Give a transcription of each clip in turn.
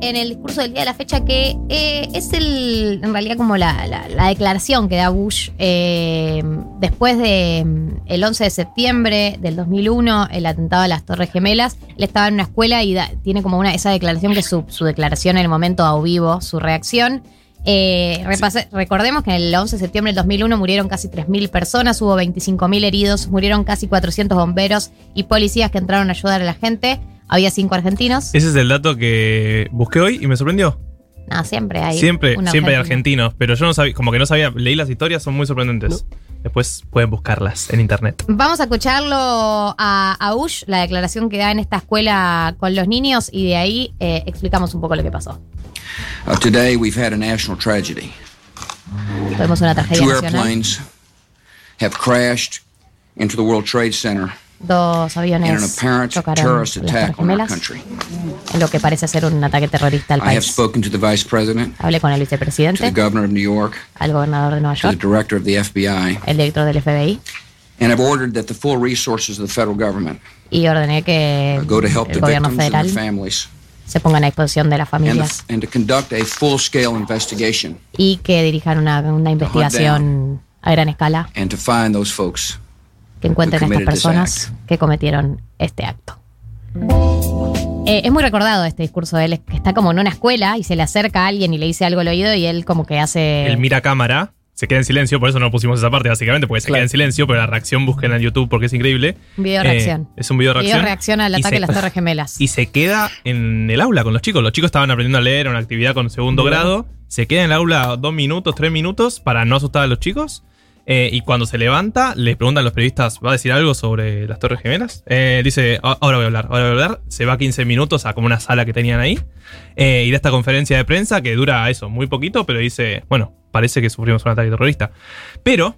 en el discurso del día de la fecha que eh, es el, en realidad como la, la- la declaración que da Bush eh, después de mm, el 11 de septiembre del 2001, el atentado a las Torres Gemelas. Él estaba en una escuela y tiene como una esa declaración que es su, declaración en el momento a vivo, su reacción. Eh, repase- Recordemos que el 11 de septiembre del 2001 murieron casi 3.000 personas, hubo 25.000 heridos, murieron casi 400 bomberos y policías que entraron a ayudar a la gente. Había cinco argentinos. Ese es el dato que busqué hoy y me sorprendió. No, siempre hay. siempre, siempre hay argentino. argentinos, pero yo no sabía, como que no sabía, leí las historias, son muy sorprendentes. Después pueden buscarlas en internet. Vamos a escucharlo a, a Bush, la declaración que da en esta escuela con los niños, y de ahí eh, explicamos un poco lo que pasó. Uh, today, we've had a national tragedy. Tuvimos una tragedia Two nacional. airplanes have crashed into the World Trade Center Dos aviones chocaron las Torres Gemelas en lo que parece ser un ataque terrorista al I have país. spoken to the Vice President, Hablé con el vicepresidente, Governor of New York, al gobernador de Nueva York, Director of the FBI, el director del FBI, and have ordered that the full resources of the federal government y ordené que go to help el the gobierno victims and their federal families se pongan a disposición de las and, familias and to conduct a full-scale investigation y que dirijan una, una investigación a gran escala and to find those folks. Que encuentren a estas this personas que cometieron este acto. Eh, es muy recordado este discurso de él, que está como en una escuela y se le acerca a alguien y le dice algo al oído y él como que hace... El mira cámara se queda en silencio, por eso no pusimos esa parte, básicamente, porque se queda en silencio, pero la reacción busquen en YouTube porque es increíble. Un video Eh, reacción. es un video Video reacción. reacción al ataque se- de las Torres Gemelas. Y se queda en el aula con los chicos. Los chicos estaban aprendiendo a leer una actividad con segundo grado. Se queda en el aula dos minutos, tres minutos para no asustar a los chicos. Eh, y cuando se levanta, le preguntan a los periodistas, ¿va a decir algo sobre las Torres Gemelas? Eh, dice, "Ah, ahora voy a hablar, ahora voy a hablar. Se va 15 minutos a como una sala que tenían ahí. Eh, y da esta conferencia de prensa que dura eso, muy poquito, pero dice, bueno, parece que sufrimos un ataque terrorista. Pero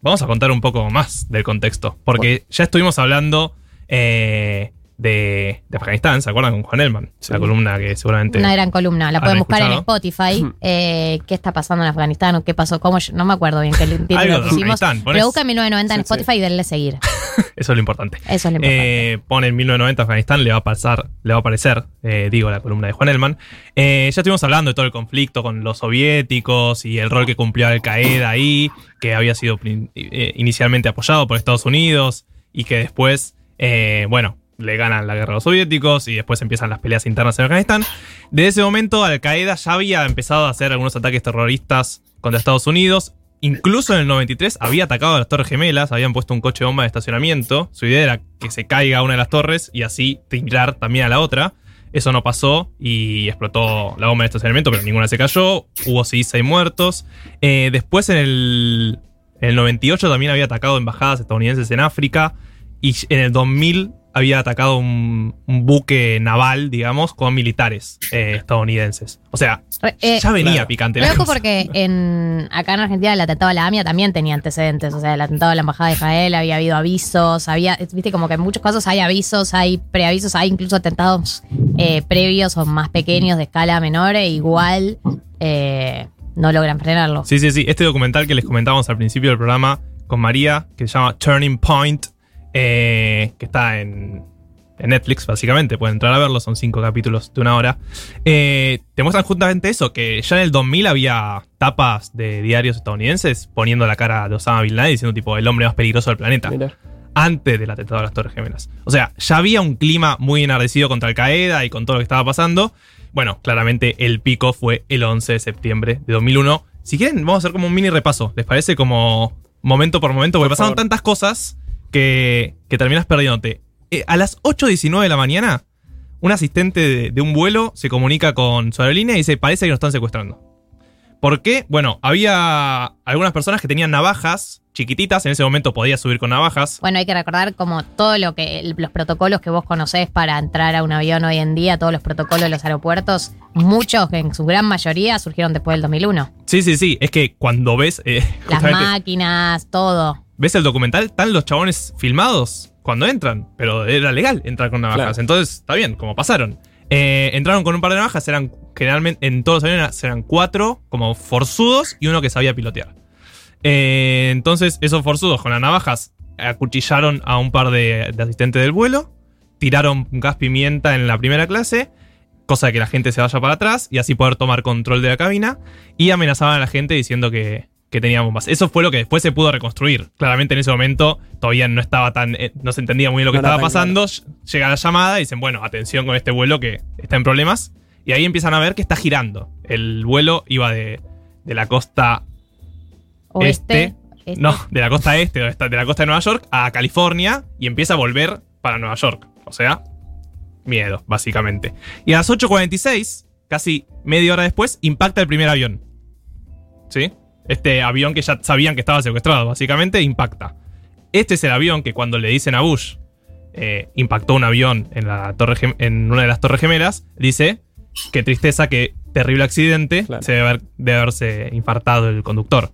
vamos a contar un poco más del contexto. Porque ya estuvimos hablando eh, de, de Afganistán, ¿se acuerdan? Con Juan Elman. La columna que seguramente. Una gran columna, la ¿Han pueden buscar en? Spotify. Eh, ¿Qué está pasando en Afganistán? o ¿Qué pasó? ¿Cómo? No me acuerdo bien qué título que hicimos. Pero busca 1990 en Sí, sí. Spotify y denle seguir. Eso es lo importante. Eso es lo importante. Eh, pone en 1990 Afganistán, le va a pasar, le va a aparecer, eh, digo, la columna de Juan Elman. Eh, ya estuvimos hablando de todo el conflicto con los soviéticos y el rol que cumplió Al Qaeda ahí, que había sido eh, inicialmente apoyado por Estados Unidos y que después, eh, bueno, le ganan la guerra a los soviéticos y después empiezan las peleas internas en Afganistán. Desde ese momento, Al Qaeda ya había empezado a hacer algunos ataques terroristas contra Estados Unidos. Incluso en el 93 había atacado a las Torres Gemelas, habían puesto un coche bomba de estacionamiento. Su idea era que se caiga una de las torres y así tirar también a la otra. Eso no pasó y explotó la bomba de estacionamiento, pero ninguna se cayó. Hubo seis muertos. Eh, después en el, en el 98 también había atacado embajadas estadounidenses en África. Y en el 2000 había atacado un, un buque naval, digamos, con militares eh, estadounidenses. O sea, eh, ya venía claro. picante. la cosa. porque en, acá en Argentina el atentado a la AMIA también tenía antecedentes. O sea, el atentado a la Embajada de Israel había habido avisos, había, viste, como que en muchos casos hay avisos, hay preavisos, hay incluso atentados eh, previos o más pequeños de escala menor e igual eh, no logran frenarlo. Sí, sí, sí. Este documental que les comentábamos al principio del programa con María, que se llama Turning Point, eh, que está en, en Netflix, básicamente. Pueden entrar a verlo, son cinco capítulos de una hora. Eh, te muestran justamente eso, que ya en el 2000 había tapas de diarios estadounidenses poniendo la cara de Osama Bin Laden diciendo tipo el hombre más peligroso del planeta. Mira. Antes del atentado a las Torres Gemelas. O sea, ya había un clima muy enardecido contra Al Qaeda y con todo lo que estaba pasando. Bueno, claramente el pico fue el 11 de septiembre de 2001. Si quieren, vamos a hacer como un mini repaso. ¿Les parece? Como momento por momento, porque Por pasaron favor. tantas cosas que, que terminas perdiéndote. Eh, a las 8.19 de la mañana, un asistente de, de un vuelo se comunica con su aerolínea y dice, parece que nos están secuestrando. ¿Por qué? Bueno, había algunas personas que tenían navajas chiquititas, en ese momento podías subir con navajas. Bueno, hay que recordar como todo lo que los protocolos que vos conocés para entrar a un avión hoy en día, todos los protocolos de los aeropuertos, muchos que en su gran mayoría surgieron después del 2001. Sí, sí, sí, es que cuando ves... eh, Las máquinas, todo. ¿Ves el documental? Están los chabones filmados cuando entran, pero era legal entrar con navajas. Claro. Entonces, está bien, como pasaron. Eh, entraron con un par de navajas, eran generalmente en todos los aviones eran cuatro como forzudos y uno que sabía pilotear. Eh, entonces, esos forzudos con las navajas acuchillaron a un par de, de asistentes del vuelo, tiraron gas pimienta en la primera clase cosa de que la gente se vaya para atrás y así poder tomar control de la cabina. Y amenazaban a la gente diciendo que, que tenía bombas. Eso fue lo que después se pudo reconstruir. Claramente en ese momento todavía no estaba tan. eh, no se entendía muy bien lo que No estaba pasando. Llega la llamada y dicen, bueno, atención con este vuelo que está en problemas. Y ahí empiezan a ver que está girando. El vuelo iba de, de la costa Oeste. Este, este. no, de la costa este, de la costa de Nueva York, a California y empieza a volver para Nueva York. O sea, miedo, básicamente. Y a las 8.46, casi media hora después, impacta el primer avión. ¿Sí? Este avión que ya sabían que estaba secuestrado, básicamente, impacta. Este es el avión que cuando le dicen a Bush, eh, impactó un avión en, la torre gem- en una de las torres gemelas, dice, qué tristeza, qué terrible accidente, Claro. se debe, haber- debe haberse infartado el conductor.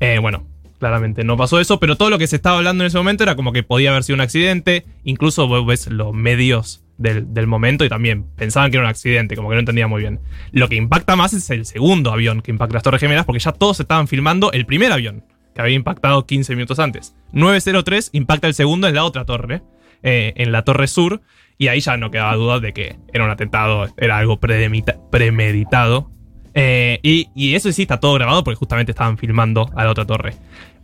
Eh, bueno, claramente no pasó eso, pero todo lo que se estaba hablando en ese momento era como que podía haber sido un accidente. Incluso vos ves los medios del, momento y también pensaban que era un accidente, como que no entendía muy bien. Lo que impacta más es el segundo avión que impacta las Torres Gemelas, porque ya todos estaban filmando el primer avión, que había impactado 15 minutos antes. 903 impacta el segundo en la otra torre, eh, en la Torre Sur, y ahí ya no quedaba duda de que era un atentado, era algo premeditado. Eh, y, y eso sí está todo grabado porque justamente estaban filmando a la otra torre.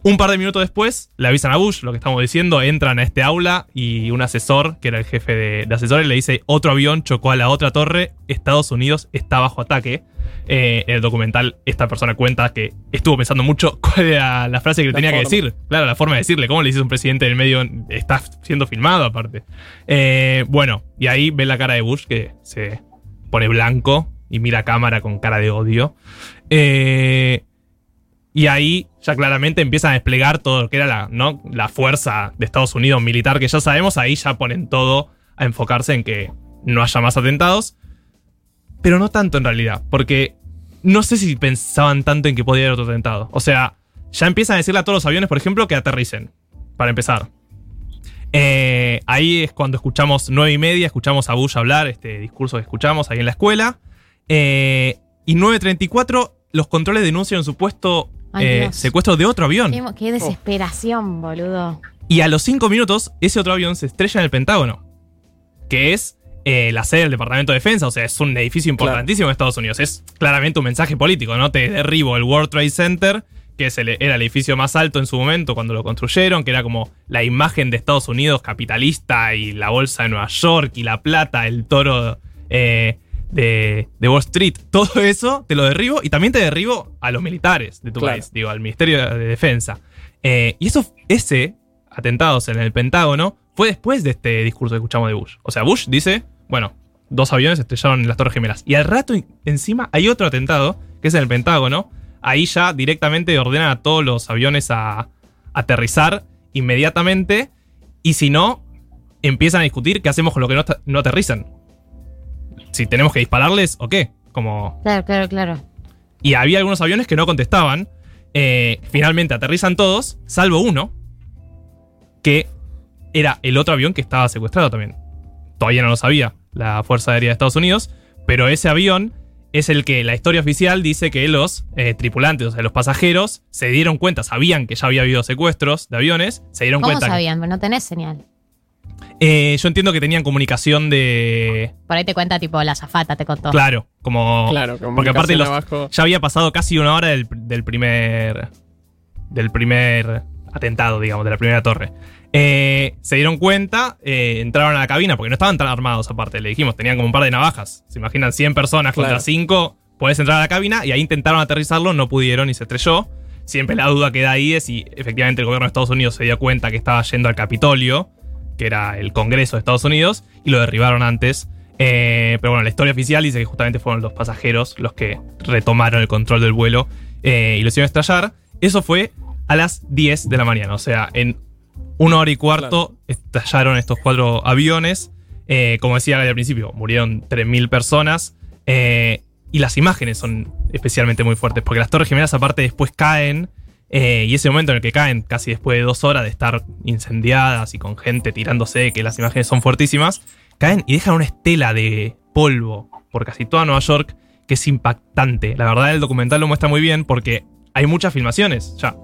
Un par de minutos después le avisan a Bush, lo que estamos diciendo, entran a este aula y un asesor, que era el jefe de, de asesores, le dice, otro avión chocó a la otra torre, Estados Unidos está bajo ataque. Eh, en el documental esta persona cuenta que estuvo pensando mucho cuál era la frase que le La tenía que decir. Claro, la forma de decirle, ¿cómo le dices a un presidente del medio? Está siendo filmado aparte. Eh, bueno, y ahí ve la cara de Bush que se pone blanco y mira a cámara con cara de odio. Eh, y ahí ya claramente empiezan a desplegar todo lo que era la, ¿no? la fuerza de Estados Unidos militar que ya sabemos. Ahí ya ponen todo a enfocarse en que no haya más atentados. Pero no tanto en realidad, porque no sé si pensaban tanto en que podía haber otro atentado. O sea, ya empiezan a decirle a todos los aviones, por ejemplo, que aterricen. Para empezar. Eh, ahí es cuando escuchamos nueve y media, escuchamos a Bush hablar, este discurso que escuchamos ahí en la escuela. Eh, y 9.34, los controles denuncian un supuesto Ay, eh, secuestro de otro avión. Qué, qué desesperación, boludo. Y a los 5 minutos, ese otro avión se estrella en el Pentágono. Que es eh, la sede del Departamento de Defensa. O sea, es un edificio importantísimo en Estados Unidos. Es claramente un mensaje político, ¿no? Te derribo el World Trade Center, que es el- era el edificio más alto en su momento cuando lo construyeron, que era como la imagen de Estados Unidos capitalista y la bolsa de Nueva York y la plata, el toro eh, de, de Wall Street. Todo eso te lo derribo y también te derribo a los militares de tu Claro. país, digo, al Ministerio de Defensa. Eh, y eso, ese atentados en el Pentágono fue después de este discurso que escuchamos de Bush. O sea, Bush dice, bueno, dos aviones estrellaron en las Torres Gemelas. Y al rato en- encima hay otro atentado, que es en el Pentágono. Ahí ya directamente ordenan a todos los aviones a aterrizar inmediatamente. Y si no, empiezan a discutir qué hacemos con lo que no, no aterrizan. Si tenemos que dispararles o qué. Como Claro, claro, claro. y había algunos aviones que no contestaban. Eh, finalmente aterrizan todos, salvo uno, que era el otro avión que estaba secuestrado también. Todavía no lo sabía la Fuerza Aérea de Estados Unidos, pero ese avión es el que la historia oficial dice que los eh, tripulantes, o sea, los pasajeros, se dieron cuenta, sabían que ya había habido secuestros de aviones, se dieron ¿Cómo cuenta. que- sabían? No tenés señal. Eh, yo entiendo que tenían comunicación de. Por ahí te cuenta, tipo, la zafata te contó. Claro, como. Claro, Porque aparte los- abajo. ya había pasado casi una hora del, del primer. Del primer atentado, digamos, de la primera torre. Eh, se dieron cuenta, eh, entraron a la cabina, porque no estaban tan armados aparte, le dijimos, tenían como un par de navajas. Se imaginan 100 personas contra Claro. 5, puedes entrar a la cabina y ahí intentaron aterrizarlo, no pudieron y se estrelló. Siempre la duda queda ahí es si efectivamente el gobierno de Estados Unidos se dio cuenta que estaba yendo al Capitolio, que era el Congreso de Estados Unidos, y lo derribaron antes. Eh, pero bueno, la historia oficial dice que justamente fueron los pasajeros los que retomaron el control del vuelo eh, y lo hicieron estrellar. Eso fue a las 10 de la mañana, o sea, en una hora y cuarto estallaron estos cuatro aviones. Eh, como decía al principio, murieron 3.000 personas. y las imágenes son especialmente muy fuertes, porque las Torres Gemelas aparte después caen. Eh, y ese momento en el que caen, casi después de dos horas de estar incendiadas y con gente tirándose, que las imágenes son fuertísimas, caen y dejan una estela de polvo por casi toda Nueva York, que es impactante. La verdad el documental lo muestra muy bien porque hay muchas filmaciones ya.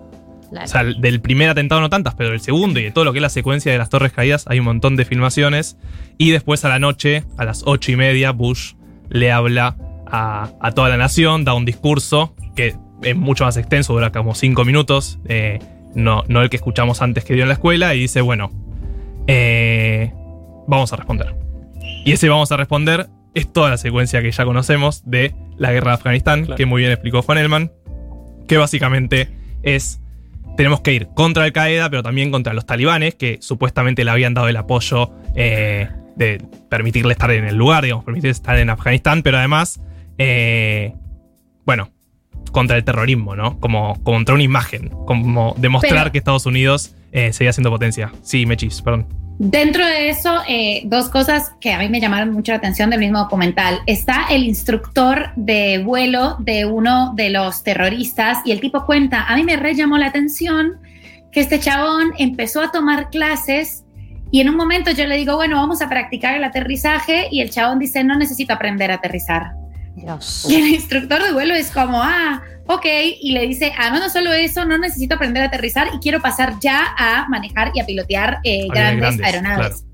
Claro. O sea, del primer atentado no tantas, pero del segundo y de todo lo que es la secuencia de las torres caídas hay un montón de filmaciones. Y después a la noche, a las ocho y media, Bush le habla a, a toda la nación, da un discurso que es mucho más extenso, dura como cinco minutos, eh, no, no el que escuchamos antes que dio en la escuela, y dice, bueno, eh, vamos a responder. Y ese vamos a responder es toda la secuencia que ya conocemos de la guerra de Afganistán, Claro. que muy bien explicó Juan Elman, que básicamente es, tenemos que ir contra Al Qaeda, pero también contra los talibanes, que supuestamente le habían dado el apoyo eh, de permitirle estar en el lugar, digamos, permitirle estar en Afganistán, pero además, eh, bueno, contra el terrorismo, ¿no? Como contra una imagen, como demostrar Pero- que Estados Unidos eh, seguía siendo potencia. Sí, Mechis, perdón. Dentro de eso, eh, dos cosas que a mí me llamaron mucho la atención del mismo documental. Está el instructor de vuelo de uno de los terroristas y el tipo cuenta, a mí me re llamó la atención que este chabón empezó a tomar clases y en un momento yo le digo, bueno, vamos a practicar el aterrizaje y el chabón dice, no necesito aprender a aterrizar. Dios. Y el instructor de vuelo es como, ah, ok, y le dice, además no solo eso, no necesito aprender a aterrizar y quiero pasar ya a manejar y a pilotear eh, grandes, grandes, aeronaves.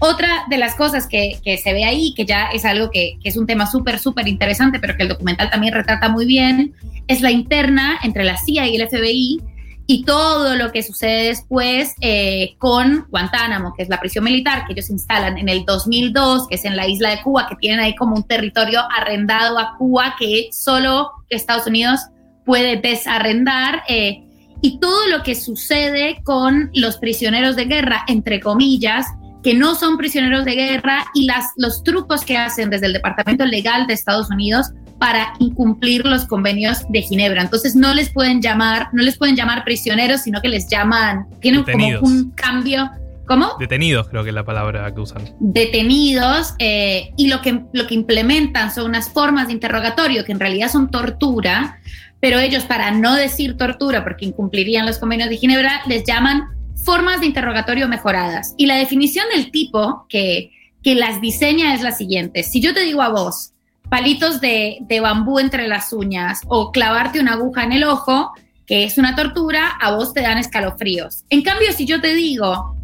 Otra de las cosas que, que se ve ahí, que ya es algo que, que es un tema súper, súper interesante, pero que el documental también retrata muy bien, es la interna entre la CIA y el FBI y todo lo que sucede después eh, con Guantánamo, que es la prisión militar que ellos instalan en el 2002, que es en la isla de Cuba, que tienen ahí como un territorio arrendado a Cuba que solo Estados Unidos puede desarrendar. eh, y todo lo que sucede con los prisioneros de guerra, entre comillas, que no son prisioneros de guerra y las, los trucos que hacen desde el Departamento Legal de Estados Unidos para incumplir los convenios de Ginebra. Entonces no les pueden llamar, no les pueden llamar prisioneros, sino que les llaman, tienen Detenidos. como un cambio. ¿Cómo? Detenidos, creo que es la palabra que usan. detenidos eh, y lo que, lo que implementan son unas formas de interrogatorio que en realidad son tortura, pero ellos para no decir tortura, porque incumplirían los convenios de Ginebra, les llaman formas de interrogatorio mejoradas. Y la definición del tipo que, que las diseña es la siguiente. Si yo te digo a vos, palitos de, bambú entre las uñas o clavarte una aguja en el ojo, que es una tortura, a vos te dan escalofríos. En cambio, si yo te digo,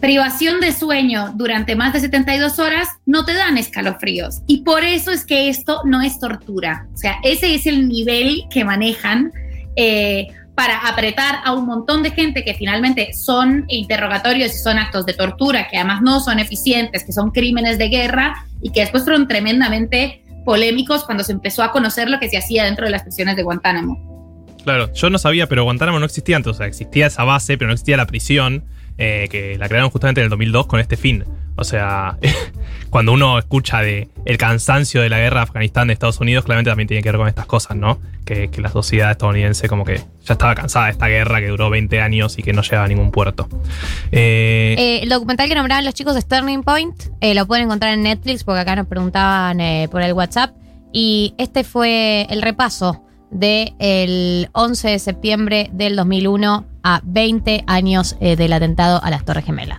privación de sueño durante más de 72 horas no te dan escalofríos. Y por eso es que esto no es tortura. O sea, ese es el nivel que manejan eh, para apretar a un montón de gente que finalmente son interrogatorios y son actos de tortura, que además no son eficientes, que son crímenes de guerra y que después fueron tremendamente polémicos cuando se empezó a conocer lo que se hacía dentro de las prisiones de Guantánamo. Claro, yo no sabía, pero Guantánamo no existía antes. O sea, existía esa base, pero no existía la prisión, eh, que la crearon justamente en el 2002 con este fin. O sea, cuando uno escucha de el cansancio de la guerra de Afganistán de Estados Unidos, claramente también tiene que ver con estas cosas, ¿no? Que, que la sociedad estadounidense como que ya estaba cansada de esta guerra que duró 20 años y que no llegaba a ningún puerto. Eh, Eh, el documental que nombraban los chicos es Turning Point. eh, lo pueden encontrar en Netflix porque acá nos preguntaban por el WhatsApp. Y este fue el repaso del 11 de septiembre del 2001 a 20 años del atentado a las Torres Gemelas.